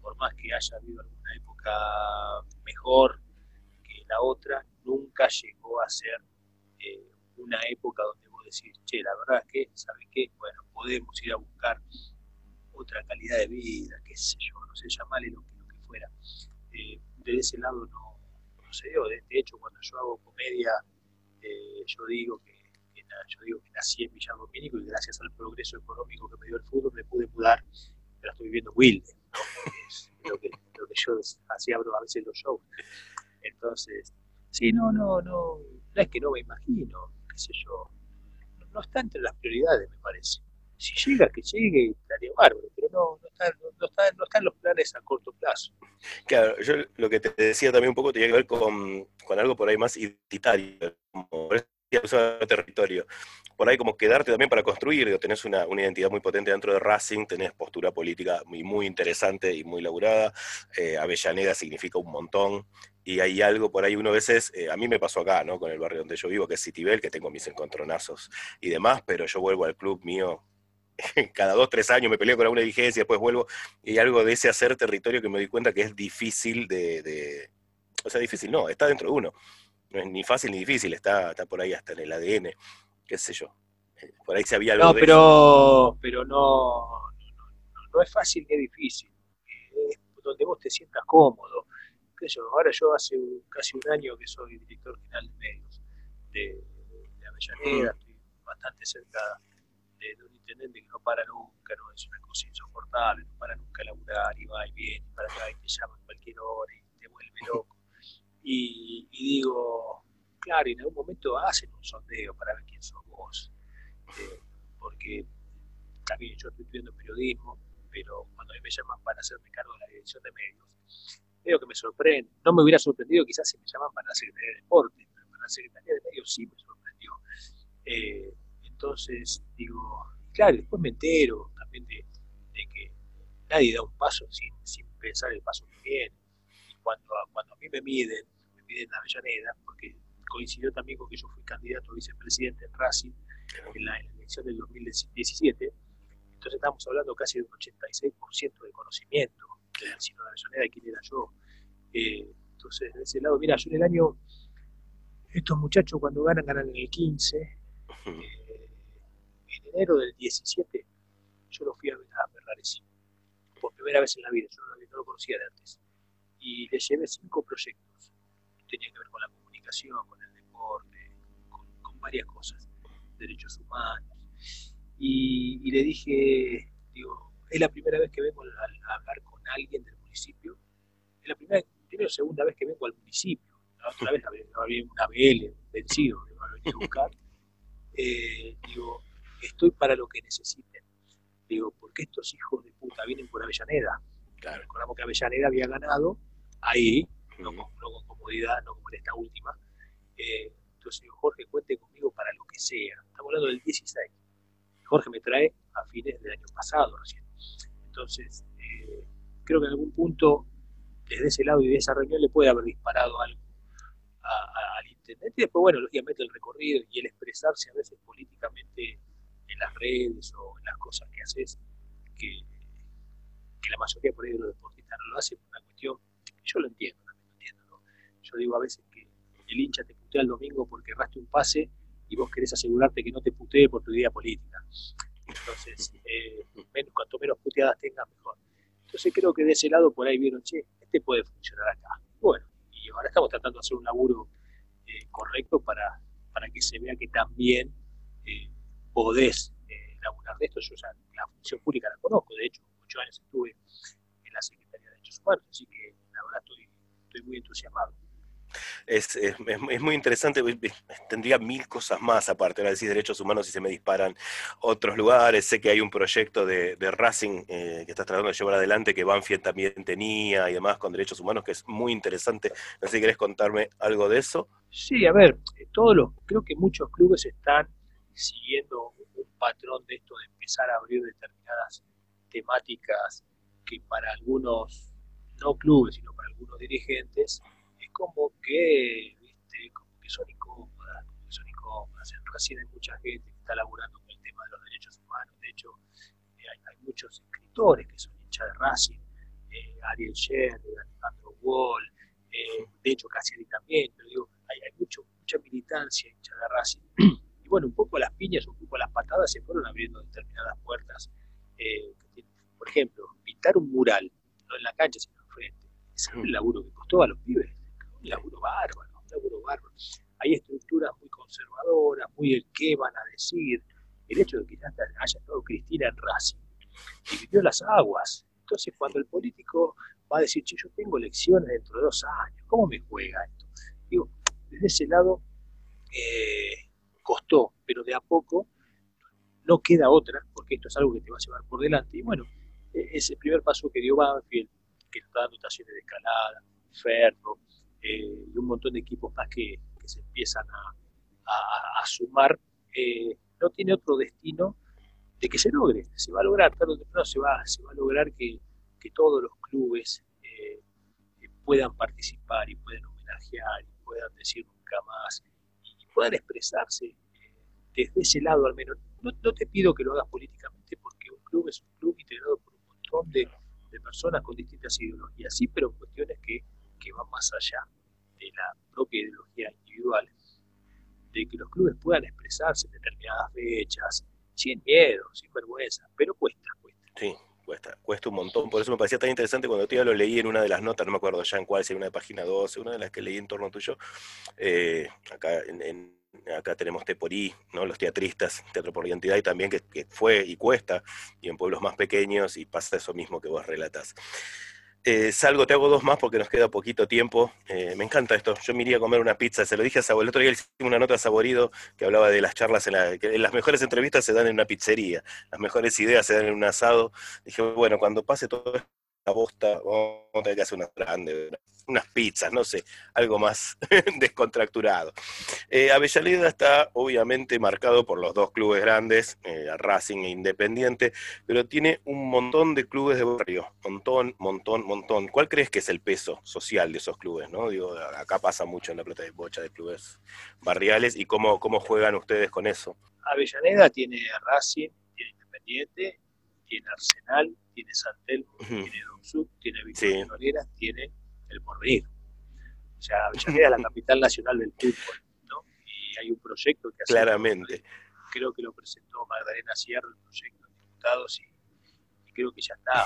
por más que haya habido alguna época mejor que la otra, nunca llegó a ser eh, una época donde vos decís, che, la verdad es que, ¿sabes qué? Bueno, podemos ir a buscar otra calidad de vida, qué sé yo, no sé, llamarle lo que, lo que fuera. Eh, de ese lado no, de, hecho cuando yo hago comedia, eh, yo digo que, yo digo que nací en Villar Domínico y gracias al progreso económico que me dio el fútbol me pude mudar, pero estoy viviendo Wilde, es lo que, yo hacía a veces los shows. Entonces, sí, no, no, no, no es que no me imagino, qué sé yo, no está entre las prioridades, me parece si llega, que llegue, estaría bárbaro, pero no, no, está, no, está, no están los planes a corto plazo. Claro, yo lo que te decía también un poco tenía que ver con, con algo por ahí más identitario, como de territorio. Por ahí como quedarte también para construir, tenés una, identidad muy potente dentro de Racing, tenés postura política muy, muy interesante y muy laburada, eh, Avellaneda significa un montón, y hay algo por ahí, uno a veces, eh, a mí me pasó acá, ¿no? Con el barrio donde yo vivo, que es Citibel, que tengo mis encontronazos y demás, pero yo vuelvo al club mío [LAUGHS] cada dos, tres años me peleo con alguna dirigencia, después vuelvo, y algo de ese hacer territorio que me doy cuenta que es difícil de, o sea, difícil no, está dentro de uno, no es ni fácil ni difícil, está, está por ahí hasta en el ADN, qué sé yo, eh, por ahí se había algo no, pero, pero no, no, es fácil ni difícil, es donde vos te sientas cómodo, qué sé yo, ahora yo hace casi un año que soy director general de medios de, de Avellaneda, mm. estoy bastante cerca de, un intendente que no para nunca, no es una cosa insoportable, no para nunca laburar y va y viene, para acá y te llama en cualquier hora y te vuelve loco. Y, digo, claro, y en algún momento hacen un sondeo para ver quién sos vos, eh, porque también yo estoy estudiando periodismo, pero cuando a me llaman para hacerme cargo de la dirección de medios, veo que me sorprende. No me hubiera sorprendido quizás si me llaman para la Secretaría de Deportes, pero para la Secretaría de Medios sí me sorprendió. Eh, entonces, digo, claro, después me entero también de, que nadie da un paso sin, pensar el paso que viene. Y cuando, cuando a mí me miden, me miden a Avellaneda, porque coincidió también con que yo fui candidato a vicepresidente en Racing en la, elección del 2017, entonces estamos hablando casi de un 86% de conocimiento del signo de Avellaneda de quién era yo. Eh, entonces, de ese lado, mira, yo en el año, estos muchachos cuando ganan, ganan en el 15, en enero del 17 yo lo fui a ver a Ferraresi, por primera vez en la vida, yo no, lo conocía de antes, y le llevé cinco proyectos, tenía que ver con la comunicación, con el deporte, con, varias cosas, derechos humanos, y, le dije, digo, es la primera vez que vengo a, hablar con alguien del municipio, es la primera, primera o segunda vez que vengo al municipio, la otra vez había un ABL vencido, me a venir a buscar, [LAUGHS] eh, digo, estoy para lo que necesiten. Digo, porque estos hijos de puta vienen por Avellaneda. Claro. Recordamos que Avellaneda había ganado ahí, no, con, comodidad, no como en esta última. Eh, entonces digo, Jorge, cuente conmigo para lo que sea. Estamos hablando del 16. Jorge me trae a fines del año pasado recién. Entonces, eh, creo que en algún punto, desde ese lado y de esa reunión, le puede haber disparado algo al intendente. Y después, bueno, lógicamente el recorrido y el expresarse a veces políticamente en las redes o en las cosas que haces, que, la mayoría por ahí de los deportistas no lo hacen por una cuestión yo lo entiendo, también lo entiendo. Yo digo a veces que el hincha te putea el domingo porque erraste un pase y vos querés asegurarte que no te putee por tu idea política. Entonces, eh, cuanto menos puteadas tengas, mejor. Entonces creo que de ese lado por ahí vieron, che, este puede funcionar acá. Bueno, y ahora estamos tratando de hacer un laburo eh, correcto para, para que se vea que también eh, podés eh, laburar de esto. Yo ya la función pública la conozco, de hecho, ocho años estuve en la Secretaría de Derechos Humanos, así que la verdad estoy, estoy muy entusiasmado. Es, es, es, muy interesante, tendría mil cosas más aparte, ahora decir derechos humanos y se me disparan otros lugares, sé que hay un proyecto de, de Racing eh, que estás tratando de llevar adelante que Banfield también tenía y demás con derechos humanos, que es muy interesante, no sé si querés contarme algo de eso. Sí, a ver, todos los, creo que muchos clubes están siguiendo un patrón de esto de empezar a abrir determinadas temáticas que para algunos, no clubes, sino para algunos dirigentes, es como que, ¿viste? Como que son incómodas, como que son incómodas. Recién hay mucha gente que está laburando con el tema de los derechos humanos. De hecho, eh, hay, muchos escritores que son hinchas de Racing, eh, Ariel Sher, Alejandro Wall, eh, de hecho Cassiari también, pero digo, hay, hay mucho, mucha militancia hincha de Racing [CLEARS THROAT] bueno, un poco las piñas, un poco las patadas se fueron abriendo determinadas puertas. Eh, por ejemplo, pintar un mural, no en la cancha, sino enfrente. Ese es el laburo que costó a los pibes. Un laburo bárbaro, un laburo bárbaro. Hay estructuras muy conservadoras, muy el qué van a decir. El hecho de que ya haya estado Cristina en Racing dividió las aguas. Entonces, cuando el político va a decir, che, yo tengo elecciones dentro de dos años, ¿cómo me juega esto? Digo, desde ese lado, eh, costó, pero de a poco no queda otra, porque esto es algo que te va a llevar por delante. Y bueno, e, ese primer paso que dio Banfield, que está dando estaciones de escalada, Ferro, eh, y un montón de equipos más que, se empiezan a, sumar, eh, no tiene otro destino de que se logre. Se va a lograr, tarde o temprano se va, se va a lograr que, todos los clubes eh, puedan participar y puedan homenajear y puedan decir nunca más y puedan expresarse desde ese lado al menos. No, te pido que lo hagas políticamente porque un club es un club integrado por un montón de, personas con distintas ideologías, sí, pero cuestiones que, que van más allá de la propia ideología individual, de que los clubes puedan expresarse en determinadas fechas, sin miedo, sin vergüenza, pero cuesta, cuesta. Sí, cuesta, cuesta un montón. Por eso me parecía tan interesante cuando ya lo leí en una de las notas, no me acuerdo ya en cuál, si en una de página 12, una de las que leí en torno tuyo, eh, acá en acá tenemos Teporí, ¿no? los teatristas, Teatro por Identidad, y también que, fue y cuesta, y en pueblos más pequeños, y pasa eso mismo que vos relatas. Eh, salgo, te hago dos más porque nos queda poquito tiempo. Eh, me encanta esto. Yo me iría a comer una pizza. Se lo dije a Saborido. El otro día hicimos una nota a Saborido que hablaba de las charlas en que las mejores entrevistas se dan en una pizzería. Las mejores ideas se dan en un asado. Dije, bueno, cuando pase todo la bosta, vamos a tener que hacer una grande, unas pizzas, no sé, algo más [LAUGHS] descontracturado. Eh, Avellaneda está obviamente marcado por los dos clubes grandes, eh, Racing e Independiente, pero tiene un montón de clubes de barrio, montón, montón, montón. ¿Cuál crees que es el peso social de esos clubes? ¿no? Digo, acá pasa mucho en la plata de bocha de clubes barriales y cómo, cómo juegan ustedes con eso. Avellaneda tiene Racing, tiene Independiente, tiene Arsenal, tiene Santel, tiene Don Sud, tiene Victoria sí. tiene el porvenir. O sea, Avellaneda es la capital nacional del fútbol, ¿no? Y hay un proyecto que hace Claramente. creo que lo presentó Magdalena Sierra, el proyecto de diputados, y, creo que ya está.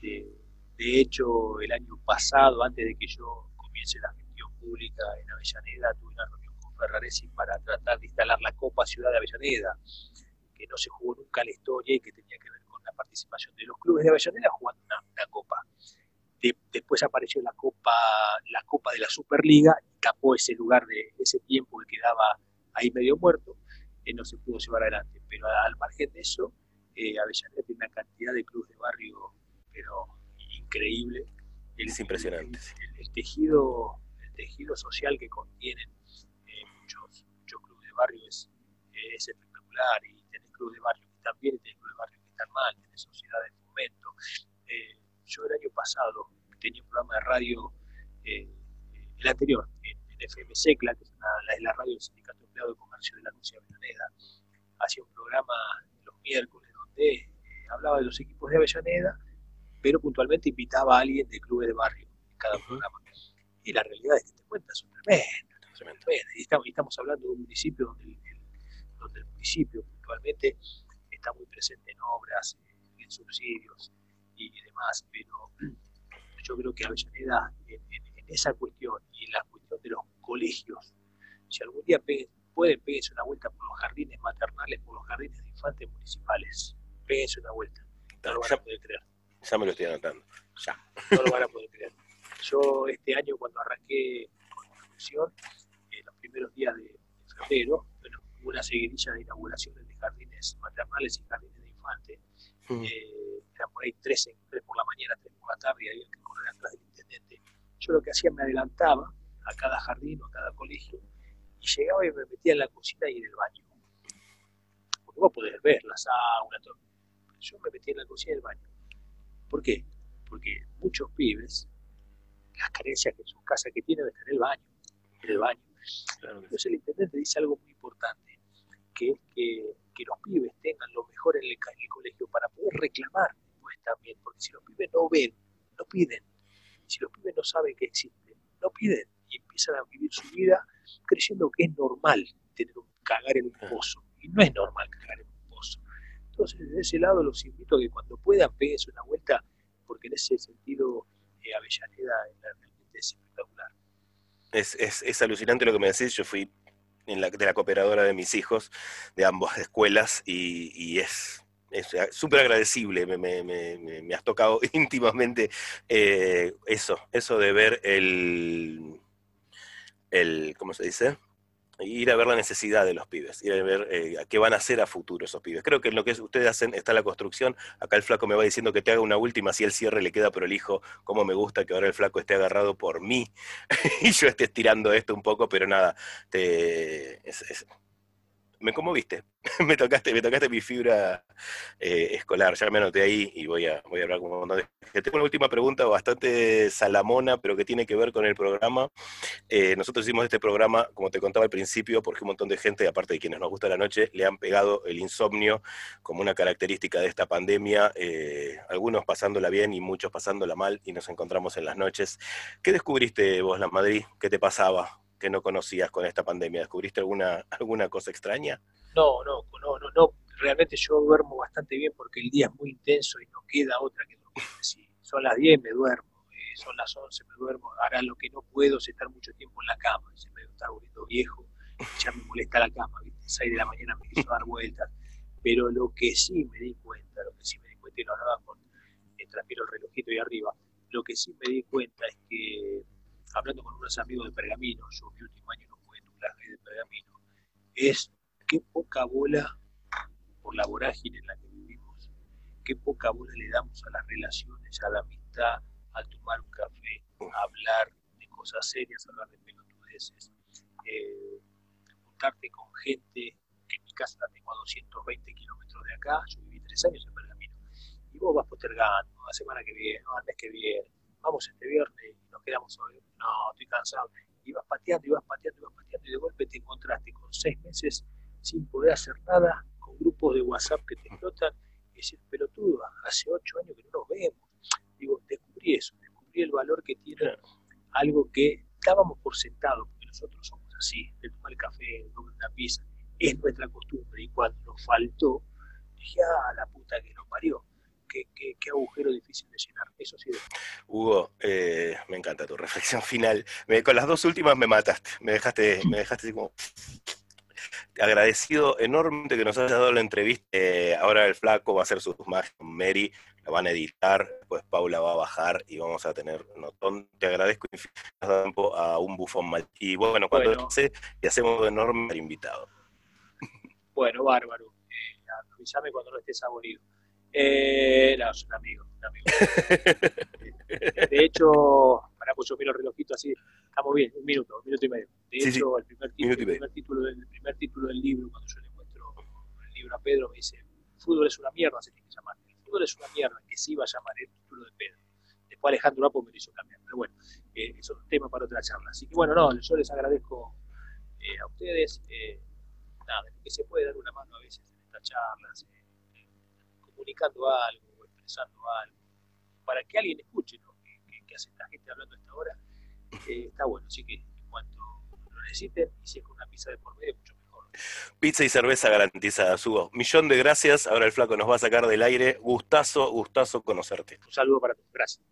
De, hecho, el año pasado, antes de que yo comience la gestión pública en Avellaneda, tuve una reunión con Ferraresi para tratar de instalar la Copa Ciudad de Avellaneda, que no se jugó nunca en la historia y que tenía que participación de los clubes de Avellaneda jugando una copa después apareció la Copa, la Copa de la Superliga y tapó ese lugar de ese tiempo que quedaba ahí medio muerto, eh, no se pudo llevar adelante. Pero al margen de eso, eh, Avellaneda tiene una cantidad de clubes de barrio, pero increíble. es impresionante. El, tejido, el tejido social que contienen eh, muchos, muchos clubes de barrio es, es espectacular y tenés clubes de barrio que están bien y tenés clubes de barrio están mal, tenés sociedades de fomento. Eh, yo el año pasado tenía un programa de radio, eh, el anterior, en, FM Secla, que es la, radio del Sindicato Empleado de Comercio de la Lucia Avellaneda. Hacía un programa los miércoles donde eh, hablaba de los equipos de Avellaneda, pero puntualmente invitaba a alguien de clubes de barrio en cada programa. Y la realidad es que te cuentas son tremendas. Y estamos, estamos, hablando de un municipio donde el, donde el municipio puntualmente está muy presente en obras, en subsidios, y demás, pero yo creo que Avellaneda en, en, esa cuestión y en la cuestión de los colegios, si algún día pueden, péguense una vuelta por los jardines maternales, por los jardines de infantes municipales, péguense una vuelta, no lo van a poder creer. Ya me lo estoy anotando, ya. No lo van a poder creer. Yo este año cuando arranqué con la función, en los primeros días de, febrero, bueno, una seguidilla de inauguraciones de jardines maternales y jardines de infantes. Eh, eran por ahí tres, tres, por la mañana, tres por la tarde, y había que correr atrás del intendente. Yo lo que hacía, me adelantaba a cada jardín o a cada colegio, y llegaba y me metía en la cocina y en el baño. Porque vos podés ver la sauna, todo. Yo me metía en la cocina y en el baño. ¿Por qué? Porque muchos pibes, las carencias que en sus casas que tienen es en el baño, en el baño. Entonces el intendente dice algo muy importante, que es que que los pibes tengan lo mejor en el, colegio para poder reclamar pues también, porque si los pibes no ven, no piden, si los pibes no saben que existen, no piden y empiezan a vivir su vida creyendo que es normal tener un cagar en un pozo, y no es normal cagar en un pozo. Entonces, desde ese lado los invito a que cuando puedan peguense una vuelta, porque en ese sentido eh, Avellaneda realmente es espectacular. Es, es, es, alucinante lo que me decís. Yo fui en la, de la cooperadora de mis hijos, de ambas [LAUGHS] escuelas, y, es súper agradecible, me, me, me, has tocado [LAUGHS] íntimamente eh, eso, eso de ver el, el, ¿cómo se dice? Ir a ver la necesidad de los pibes, ir a ver eh, qué van a hacer a futuro esos pibes. Creo que en lo que ustedes hacen está la construcción. Acá el flaco me va diciendo que te haga una última, si el cierre le queda prolijo, como me gusta que ahora el flaco esté agarrado por mí [LAUGHS] y yo esté estirando esto un poco, pero nada, te, me conmoviste. [LAUGHS] me tocaste, me tocaste mi fibra eh, escolar, ya me anoté ahí y voy a, voy a hablar con un montón de gente. Tengo una última pregunta bastante salamona, pero que tiene que ver con el programa. Eh, nosotros hicimos este programa, como te contaba al principio, porque un montón de gente, aparte de quienes nos gusta la noche, le han pegado el insomnio como una característica de esta pandemia, eh, algunos pasándola bien y muchos pasándola mal, y nos encontramos en las noches. ¿Qué descubriste vos, La Madrid? ¿Qué te pasaba? Que no conocías con esta pandemia? ¿Descubriste alguna, [LAUGHS] alguna cosa extraña? No, no, no, no, no. Realmente yo duermo bastante bien porque el día es muy intenso y no queda otra que dormir. Son las 10 me duermo, eh, son las 11 me duermo. Ahora lo que no puedo es estar mucho tiempo en la cama. Se me está volviendo viejo, ya me molesta la cama. ¿viste? 6 de la mañana me quiso dar vueltas. Pero lo que sí me di cuenta, lo que sí me di cuenta, y lo hablaba con, mientras miro el relojito ahí arriba, lo que sí me di cuenta es que hablando con unos amigos de Pergamino, yo mi último año no pude tublaje de Pergamino, es qué poca bola por la vorágine en la que vivimos, qué poca bola le damos a las relaciones, a la amistad, a tomar un café, a hablar de cosas serias, a hablar de pelotudeces, eh, juntarte con gente que en mi casa la tengo a 220 kilómetros de acá, yo viví tres años en Pergamino, y vos vas postergando, la semana que viene, no, el mes que viene, vamos este viernes y nos quedamos hoy, no, estoy cansado. Y vas pateando, y vas pateando, y vas pateando, y de golpe te encontraste con seis meses sin poder hacer nada, con grupos de WhatsApp que te explotan, y decir, pelotudo, hace ocho años que no nos vemos. Digo, descubrí eso, descubrí el valor que tiene algo que dábamos por sentado, porque nosotros somos así, de tomar el café, de tomar una pizza, es nuestra costumbre, y cuando nos faltó, dije, ah, la puta que nos parió qué, agujero difícil de llenar. Eso sí. Hugo, eh, me encanta tu reflexión [LAUGHS] final. con las dos últimas me mataste, me dejaste, me dejaste así como [SNIFFS] agradecido enormemente que nos hayas dado la entrevista. Eh, ahora el flaco va a hacer sus magias con Mary, la van a editar, pues Paula va a bajar y vamos a tener notón. Te agradezco tiempo a un bufón mal. Y bueno, cuando bueno. y hacemos de enorme invitado. Bueno, bárbaro. Eh, avísame cuando no estés aburrido. Eh, no, es un amigo, un amigo. [LAUGHS] de hecho, para pues yo miro el relojito así, estamos bien, un minuto, un minuto y medio. De hecho, el, primer título, el, primer título del, el primer título del libro, cuando yo le muestro el libro a Pedro, me dice, fútbol es una mierda, se tiene que llamar. El fútbol es una mierda, que sí va a llamar el título de Pedro. Después Alejandro Apo me lo hizo cambiar, pero bueno, eh, es un tema para otra charla. Así que bueno, no, yo les agradezco eh, a ustedes, eh, nada, que se puede dar una mano a veces en estas charlas, eh, comunicando algo o expresando algo, para que alguien escuche lo que, hace esta gente hablando a esta hora, eh, está bueno. Así que en cuanto lo necesiten, y si es con una pizza de por medio, mucho mejor. Pizza y cerveza garantizada, Subo. Millón de gracias. Ahora el flaco nos va a sacar del aire. Gustazo, gustazo conocerte. Un saludo para todos. Gracias.